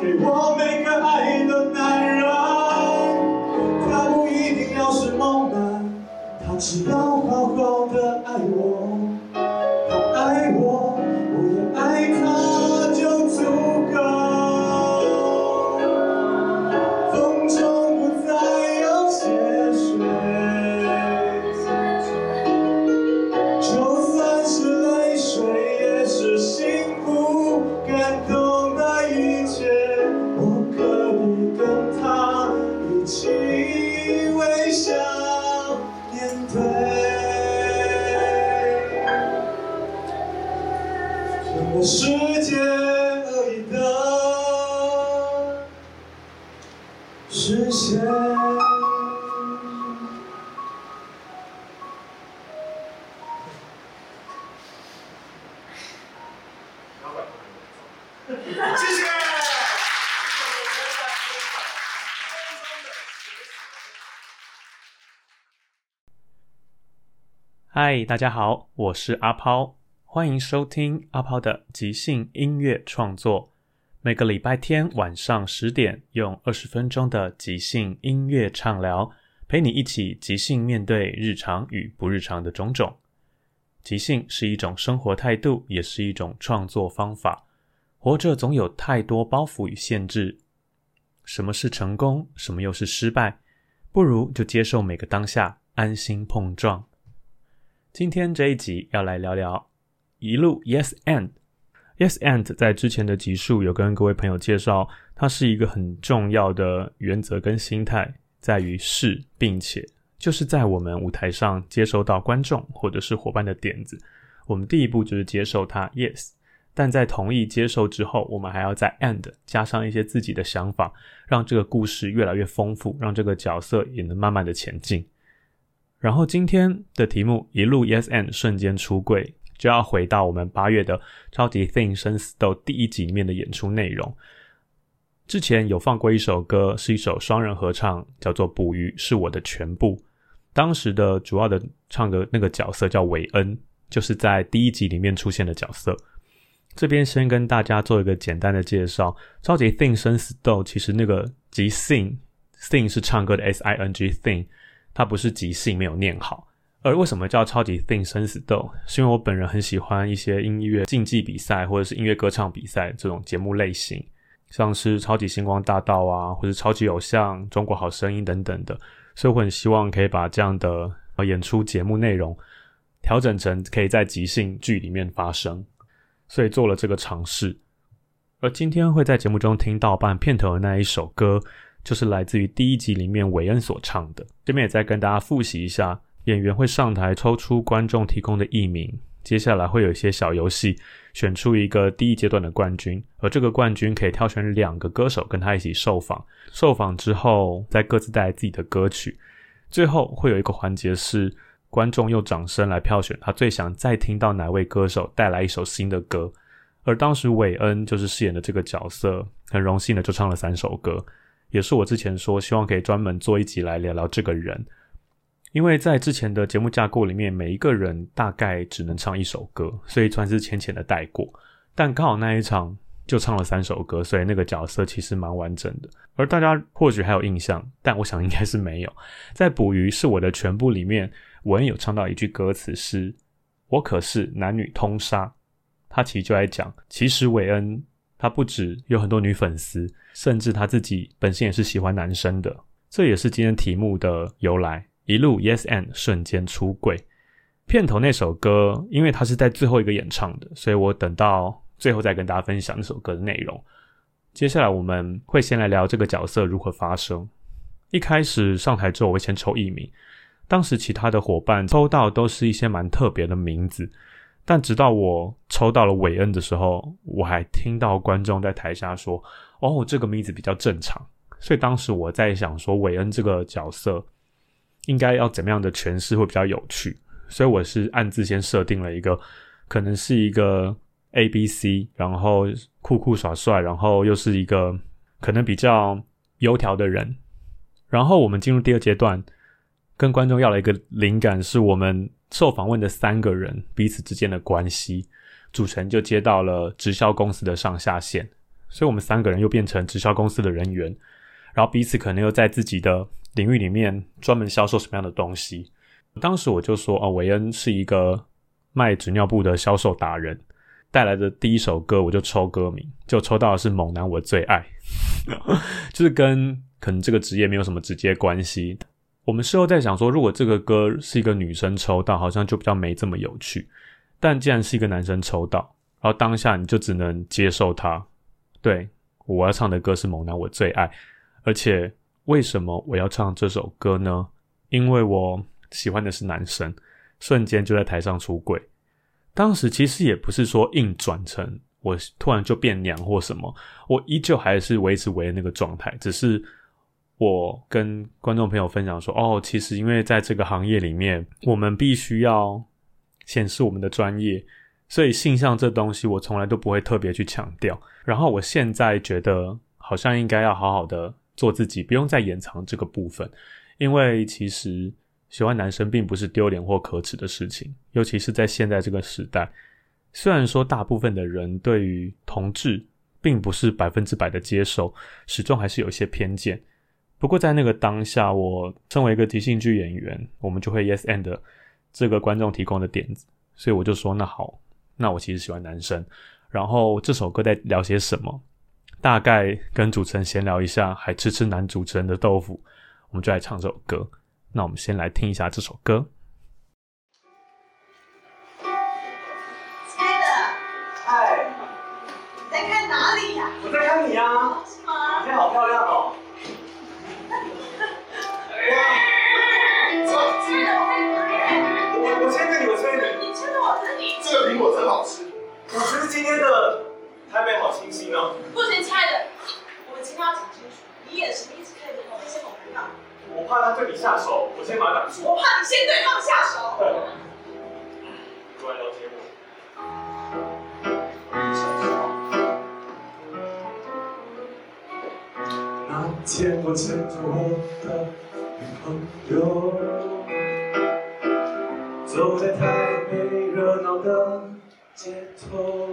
给我每个爱的男人。他不一定要是猛男，他只要实现。谢谢。嗨，大家好，我是阿抛，欢迎收听阿抛的即兴音乐创作。每个礼拜天晚上十点，用二十分钟的即兴音乐畅聊，陪你一起即兴面对日常与不日常的种种。即兴是一种生活态度，也是一种创作方法。活着总有太多包袱与限制，什么是成功，什么又是失败？不如就接受每个当下，安心碰撞。今天这一集要来聊聊一路 Yes and Yes and 在之前的集数有跟各位朋友介绍，它是一个很重要的原则跟心态，在于是并且，就是在我们舞台上接收到观众或者是伙伴的点子，我们第一步就是接受它 Yes，但在同意接受之后，我们还要在 and 加上一些自己的想法，让这个故事越来越丰富，让这个角色也能慢慢的前进。然后今天的题目一路 Yes and 瞬间出柜，就要回到我们八月的超级 Thing 生死斗第一集里面的演出内容。之前有放过一首歌，是一首双人合唱，叫做《捕鱼是我的全部》。当时的主要的唱的那个角色叫韦恩，就是在第一集里面出现的角色。这边先跟大家做一个简单的介绍，超级 Thing 生死斗其实那个即兴 Thing 是唱歌的 S I N G Thing。它不是即兴没有念好，而为什么叫超级 Thing 生死斗？是因为我本人很喜欢一些音乐竞技比赛或者是音乐歌唱比赛这种节目类型，像是超级星光大道啊，或者超级偶像、中国好声音等等的，所以我很希望可以把这样的演出节目内容调整成可以在即兴剧里面发生，所以做了这个尝试。而今天会在节目中听到伴片头的那一首歌。就是来自于第一集里面韦恩所唱的，这边也再跟大家复习一下，演员会上台抽出观众提供的艺名，接下来会有一些小游戏，选出一个第一阶段的冠军，而这个冠军可以挑选两个歌手跟他一起受访，受访之后再各自带来自己的歌曲，最后会有一个环节是观众用掌声来票选他最想再听到哪位歌手带来一首新的歌，而当时韦恩就是饰演的这个角色，很荣幸的就唱了三首歌，也是我之前说希望可以专门做一集来聊聊这个人。因为在之前的节目架构里面，每一个人大概只能唱一首歌，所以算是浅浅的带过。但刚好那一场就唱了三首歌，所以那个角色其实蛮完整的。而大家或许还有印象，但我想应该是没有。在《捕鱼是我的全部》里面，我也有唱到一句歌词是：“我可是男女通杀。”他其实就在讲，其实韦恩他不止有很多女粉丝，甚至他自己本身也是喜欢男生的。这也是今天题目的由来。一路 Yes and 瞬间出柜，片头那首歌，因为它是在最后一个演唱的，所以我等到最后再跟大家分享那首歌的内容。接下来我们会先来聊这个角色如何发生。一开始上台之后，我会先抽艺名，当时其他的伙伴抽到都是一些蛮特别的名字，但直到我抽到了韦恩的时候，我还听到观众在台下说：“哦，这个名字比较正常。”所以当时我在想说，韦恩这个角色。应该要怎么样的诠释会比较有趣？所以我是暗自先设定了一个，可能是一个 A B C，然后酷酷耍帅，然后又是一个可能比较油条的人。然后我们进入第二阶段，跟观众要了一个灵感，是我们受访问的三个人彼此之间的关系。主持人就接到了直销公司的上下线，所以我们三个人又变成直销公司的人员，然后彼此可能又在自己的。领域里面专门销售什么样的东西？当时我就说，哦，韦恩是一个卖纸尿布的销售达人。带来的第一首歌，我就抽歌名，就抽到的是《猛男我最爱》，就是跟可能这个职业没有什么直接关系。我们事后在想说，如果这个歌是一个女生抽到，好像就比较没这么有趣。但既然是一个男生抽到，然后当下你就只能接受他。对，我要唱的歌是《猛男我最爱》，而且。为什么我要唱这首歌呢？因为我喜欢的是男生，瞬间就在台上出轨。当时其实也不是说硬转成我突然就变娘或什么，我依旧还是维持为那个状态。只是我跟观众朋友分享说：“哦，其实因为在这个行业里面，我们必须要显示我们的专业，所以性向这东西我从来都不会特别去强调。然后我现在觉得好像应该要好好的。”做自己，不用再掩藏这个部分，因为其实喜欢男生并不是丢脸或可耻的事情，尤其是在现在这个时代。虽然说大部分的人对于同志并不是百分之百的接受，始终还是有一些偏见。不过在那个当下，我身为一个即兴剧演员，我们就会 yes and 这个观众提供的点子，所以我就说那好，那我其实喜欢男生。然后这首歌在聊些什么？大概跟主持人闲聊一下，还吃吃男主持人的豆腐，我们就来唱这首歌。那我们先来听一下这首歌。亲爱的，嗨，你在看哪里呀？我在看你呀，是吗？今天好漂亮哦。亲爱的，我在哪里？我我牵着你，我牵着你。你牵着我这里。这个苹果真好吃。我觉得今天的台北好清新哦。不行，亲爱的，我们今天要讲清楚，你眼神一直看着我，先好尴尬。我怕他对你下手，我先把他挡住。我怕你先对他们下手。过来了解我。那天我牵着我的女朋友，走在台北热闹的街头，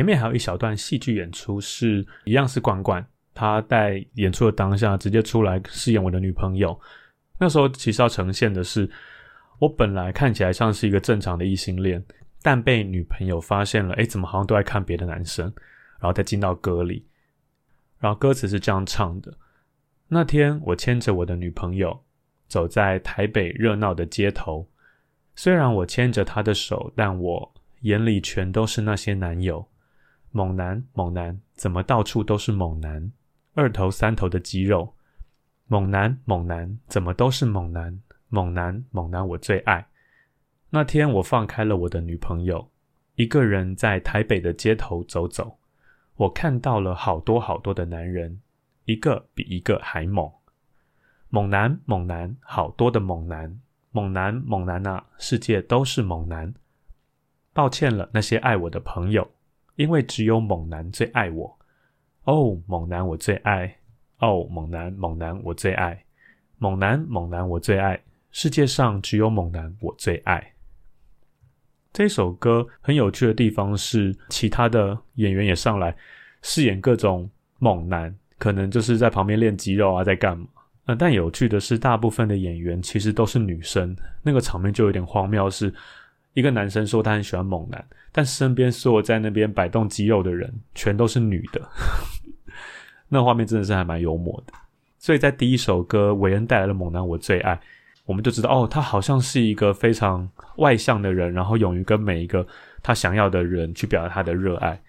前面还有一小段戏剧演出，是一样是管管，他在演出的当下直接出来饰演我的女朋友。那时候其实要呈现的是，我本来看起来像是一个正常的异性恋，但被女朋友发现了，诶，怎么好像都在看别的男生？然后再进到歌里，然后歌词是这样唱的：那天我牵着我的女朋友，走在台北热闹的街头，虽然我牵着她的手，但我眼里全都是那些男友。猛男，猛男，怎么到处都是猛男？二头三头的肌肉。猛男，猛男，怎么都是猛男？猛男，猛男，我最爱。那天我放开了我的女朋友，一个人在台北的街头走走，我看到了好多好多的男人，一个比一个还猛。猛男，猛男，好多的猛男，猛男，猛男啊，世界都是猛男。抱歉了，那些爱我的朋友。因为只有猛男最爱我，哦，猛男我最爱，哦，猛男猛男我最爱，猛男猛男我最爱，世界上只有猛男我最爱。这首歌很有趣的地方是，其他的演员也上来饰演各种猛男，可能就是在旁边练肌肉啊，在干嘛？呃，但有趣的是，大部分的演员其实都是女生，那个场面就有点荒谬是。一个男生说他很喜欢猛男，但身边所有在那边摆动肌肉的人全都是女的，那画面真的是还蛮幽默的。所以在第一首歌韦恩带来的猛男我最爱，我们就知道哦，他好像是一个非常外向的人，然后勇于跟每一个他想要的人去表达他的热爱。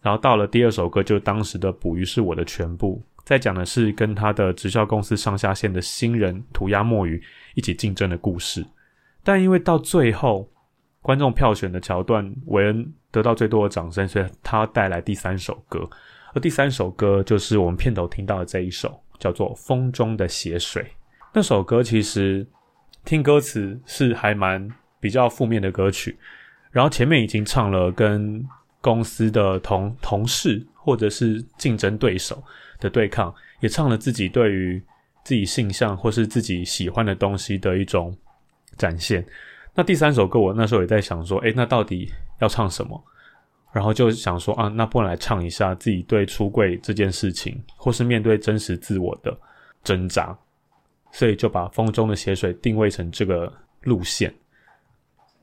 然后到了第二首歌，就当时的捕鱼是我的全部，在讲的是跟他的直销公司上下线的新人涂鸦墨鱼一起竞争的故事。但因为到最后，观众票选的桥段，韦恩得到最多的掌声，所以他带来第三首歌。而第三首歌就是我们片头听到的这一首，叫做《风中的血水》。那首歌其实听歌词是还蛮比较负面的歌曲，然后前面已经唱了跟公司的同同事或者是竞争对手的对抗，也唱了自己对于自己性向或是自己喜欢的东西的一种。展现。那第三首歌，我那时候也在想说，诶，那到底要唱什么？然后就想说啊，那不然来唱一下自己对出柜这件事情，或是面对真实自我的挣扎。所以就把《风中的血水》定位成这个路线。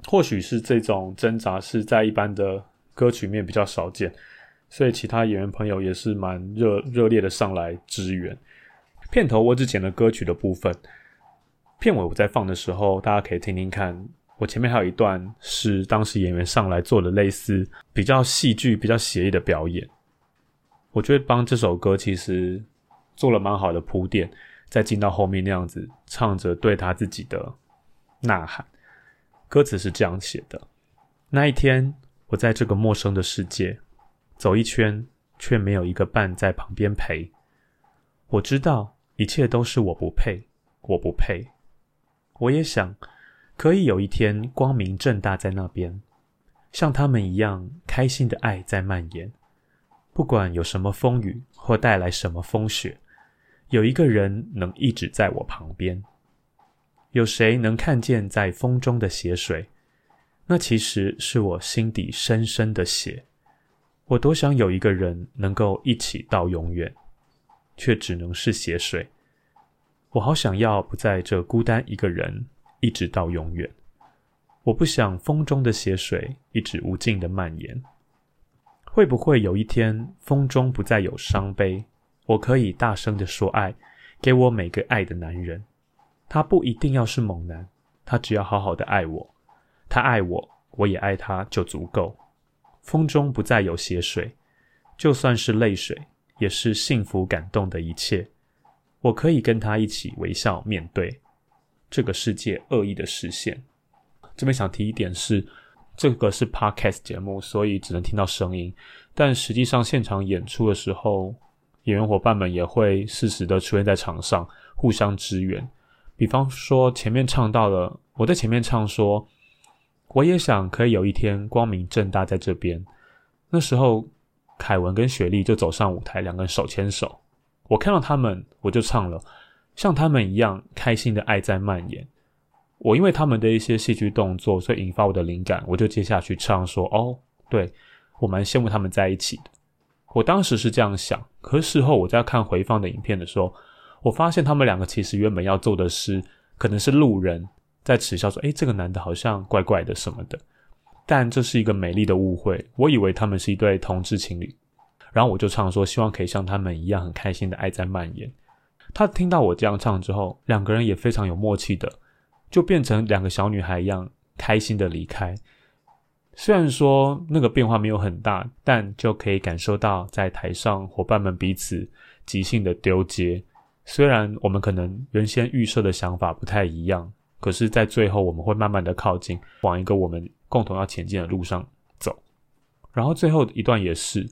或许是这种挣扎是在一般的歌曲面比较少见，所以其他演员朋友也是蛮热热烈的上来支援。片头我只剪了歌曲的部分。片尾我在放的时候，大家可以听听看。我前面还有一段是当时演员上来做的类似比较戏剧、比较写意的表演。我觉得帮这首歌其实做了蛮好的铺垫，再进到后面那样子唱着对他自己的呐喊。歌词是这样写的：那一天，我在这个陌生的世界走一圈，却没有一个伴在旁边陪。我知道一切都是我不配，我不配。我也想，可以有一天光明正大在那边，像他们一样开心的爱在蔓延。不管有什么风雨或带来什么风雪，有一个人能一直在我旁边。有谁能看见在风中的血水？那其实是我心底深深的血。我多想有一个人能够一起到永远，却只能是血水。我好想要不在这孤单一个人，一直到永远。我不想风中的血水一直无尽的蔓延。会不会有一天风中不再有伤悲？我可以大声的说爱，给我每个爱的男人。他不一定要是猛男，他只要好好的爱我。他爱我，我也爱他，就足够。风中不再有血水，就算是泪水，也是幸福感动的一切。我可以跟他一起微笑面对这个世界恶意的视线。这边想提一点是。这个是 podcast 节目，所以只能听到声音。但实际上，现场演出的时候，演员伙伴们也会适时的出现在场上，互相支援。比方说，前面唱到了，我在前面唱说：“我也想可以有一天光明正大在这边。”那时候，凯文跟雪莉就走上舞台，两个人手牵手。我看到他们，我就唱了，像他们一样开心的爱在蔓延。我因为他们的一些戏剧动作，所以引发我的灵感，我就接下去唱说：“哦，对我蛮羡慕他们在一起的。”我当时是这样想，可是事后我在看回放的影片的时候，我发现他们两个其实原本要做的是，可能是路人在耻笑说：“诶，这个男的好像怪怪的什么的。”但这是一个美丽的误会，我以为他们是一对同志情侣，然后我就唱说：“希望可以像他们一样很开心的爱在蔓延。”他听到我这样唱之后，两个人也非常有默契的。就变成两个小女孩一样开心的离开。虽然说那个变化没有很大，但就可以感受到在台上伙伴们彼此即兴的丢接。虽然我们可能原先预设的想法不太一样，可是，在最后我们会慢慢的靠近，往一个我们共同要前进的路上走。然后最后一段也是，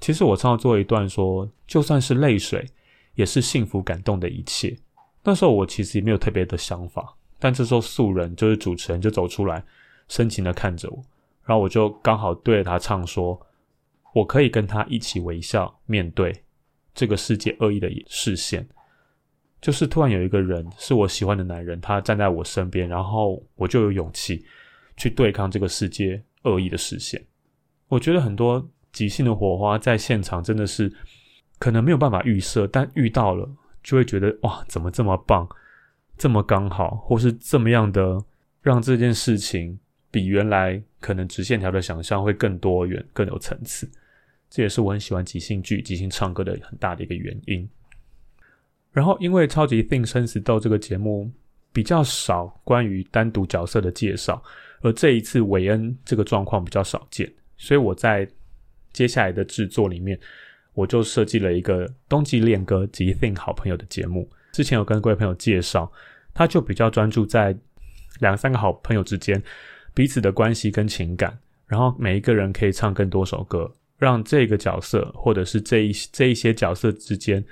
其实我唱到最后一段说，就算是泪水，也是幸福感动的一切。那时候我其实也没有特别的想法。但这时候素人就是主持人就走出来，深情的看着我，然后我就刚好对着他唱说：“我可以跟他一起微笑面对这个世界恶意的视线。”就是突然有一个人是我喜欢的男人，他站在我身边，然后我就有勇气去对抗这个世界恶意的视线。我觉得很多即兴的火花在现场真的是可能没有办法预设，但遇到了就会觉得哇，怎么这么棒！这么刚好，或是这么样的，让这件事情比原来可能直线条的想象会更多元、更有层次。这也是我很喜欢即兴剧、即兴唱歌的很大的一个原因。然后，因为《超级 Think 生死斗》这个节目比较少关于单独角色的介绍，而这一次韦恩这个状况比较少见，所以我在接下来的制作里面，我就设计了一个冬季恋歌即 Think 好朋友的节目。之前有跟各位朋友介绍，他就比较专注在两三个好朋友之间彼此的关系跟情感，然后每一个人可以唱更多首歌，让这个角色或者是这一这一些角色之间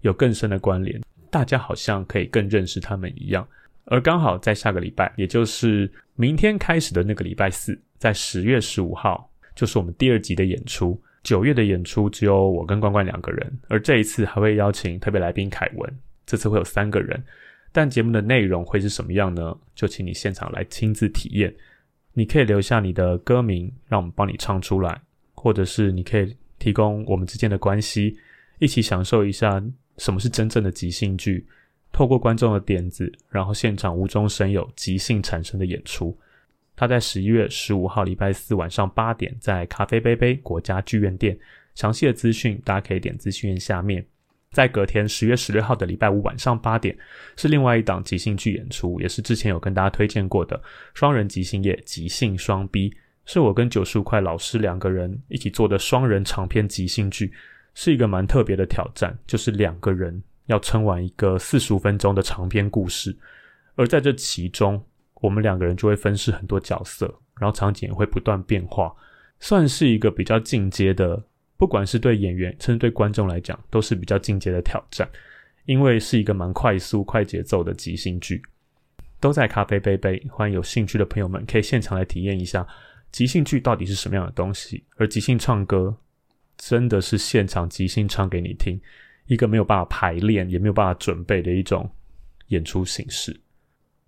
有更深的关联，大家好像可以更认识他们一样。而刚好在下个礼拜，也就是明天开始的那个礼拜四，在十月十五号，就是我们第二集的演出。九月的演出只有我跟关关两个人，而这一次还会邀请特别来宾凯文。这次会有三个人，但节目的内容会是什么样呢？就请你现场来亲自体验。你可以留下你的歌名，让我们帮你唱出来，或者是你可以提供我们之间的关系，一起享受一下什么是真正的即兴剧。透过观众的点子，然后现场无中生有、即兴产生的演出。他在十一月十五号礼拜四晚上八点，在咖啡杯杯国家剧院店。详细的资讯大家可以点资讯页下面。在隔天十月十六号的礼拜五晚上八点，是另外一档即兴剧演出，也是之前有跟大家推荐过的双人即兴夜即兴双 B，是我跟九十五块老师两个人一起做的双人长篇即兴剧，是一个蛮特别的挑战，就是两个人要撑完一个四十五分钟的长篇故事，而在这其中，我们两个人就会分饰很多角色，然后场景也会不断变化，算是一个比较进阶的。不管是对演员，甚至对观众来讲，都是比较进阶的挑战，因为是一个蛮快速、快节奏的即兴剧，都在咖啡杯杯。欢迎有兴趣的朋友们可以现场来体验一下即兴剧到底是什么样的东西。而即兴唱歌真的是现场即兴唱给你听，一个没有办法排练，也没有办法准备的一种演出形式。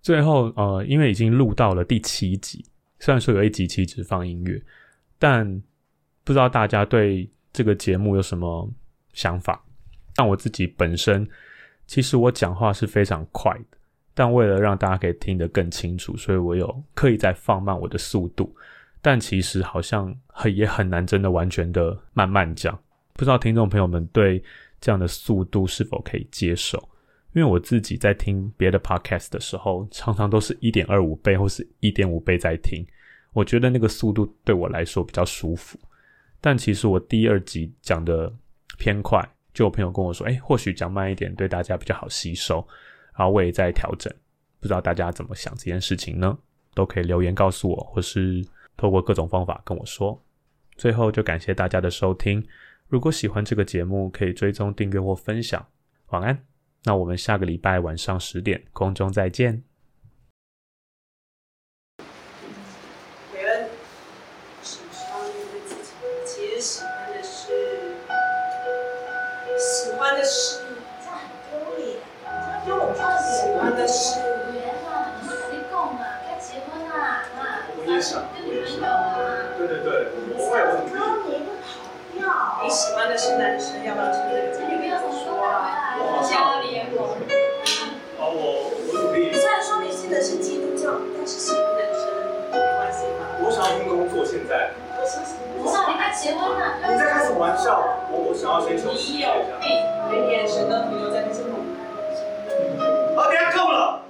最后，呃，因为已经录到了第七集，虽然说有一集其实只放音乐，但不知道大家对。这个节目有什么想法？但我自己本身，其实我讲话是非常快的，但为了让大家可以听得更清楚，所以我有刻意在放慢我的速度。但其实好像很也很难真的完全的慢慢讲。不知道听众朋友们对这样的速度是否可以接受？因为我自己在听别的 podcast 的时候，常常都是一点二五倍或是一点五倍在听，我觉得那个速度对我来说比较舒服。但其实我第二集讲的偏快，就有朋友跟我说：“哎，或许讲慢一点对大家比较好吸收。”然后我也在调整，不知道大家怎么想这件事情呢？都可以留言告诉我，或是透过各种方法跟我说。最后就感谢大家的收听。如果喜欢这个节目，可以追踪订阅或分享。晚安，那我们下个礼拜晚上十点空中再见。韦恩，是需要面对自己其实喜欢的事，喜欢的事，这样很丢脸。因为我喜欢的事，圆啊，你跟你讲嘛，该结婚啦，啊，我也想跟女朋友啊。对对对，我会有努力。哥，你。喜欢的是男生，要不要这个节目？你女朋友什我想要你演？我。好，我我努力。虽然说你信的是基督教，但是喜欢男生没关系吧？我想要拼工作，现在。为什么？不是你该结婚了。你在开什么玩笑？我我想要先休息一你有。病，你眼神都停留在那些猛男。好，等下够了。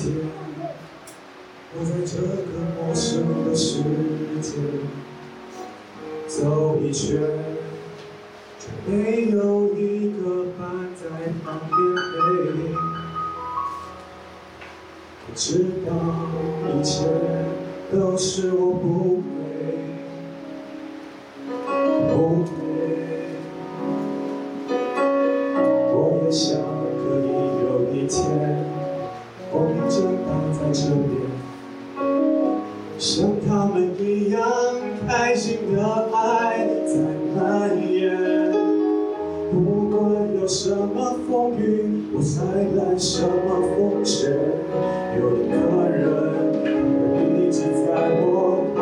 天，我在这个陌生的世界走一圈，却没有一个伴在旁边陪。我知道一切都是我，不什么风险，有一个人会一直在我旁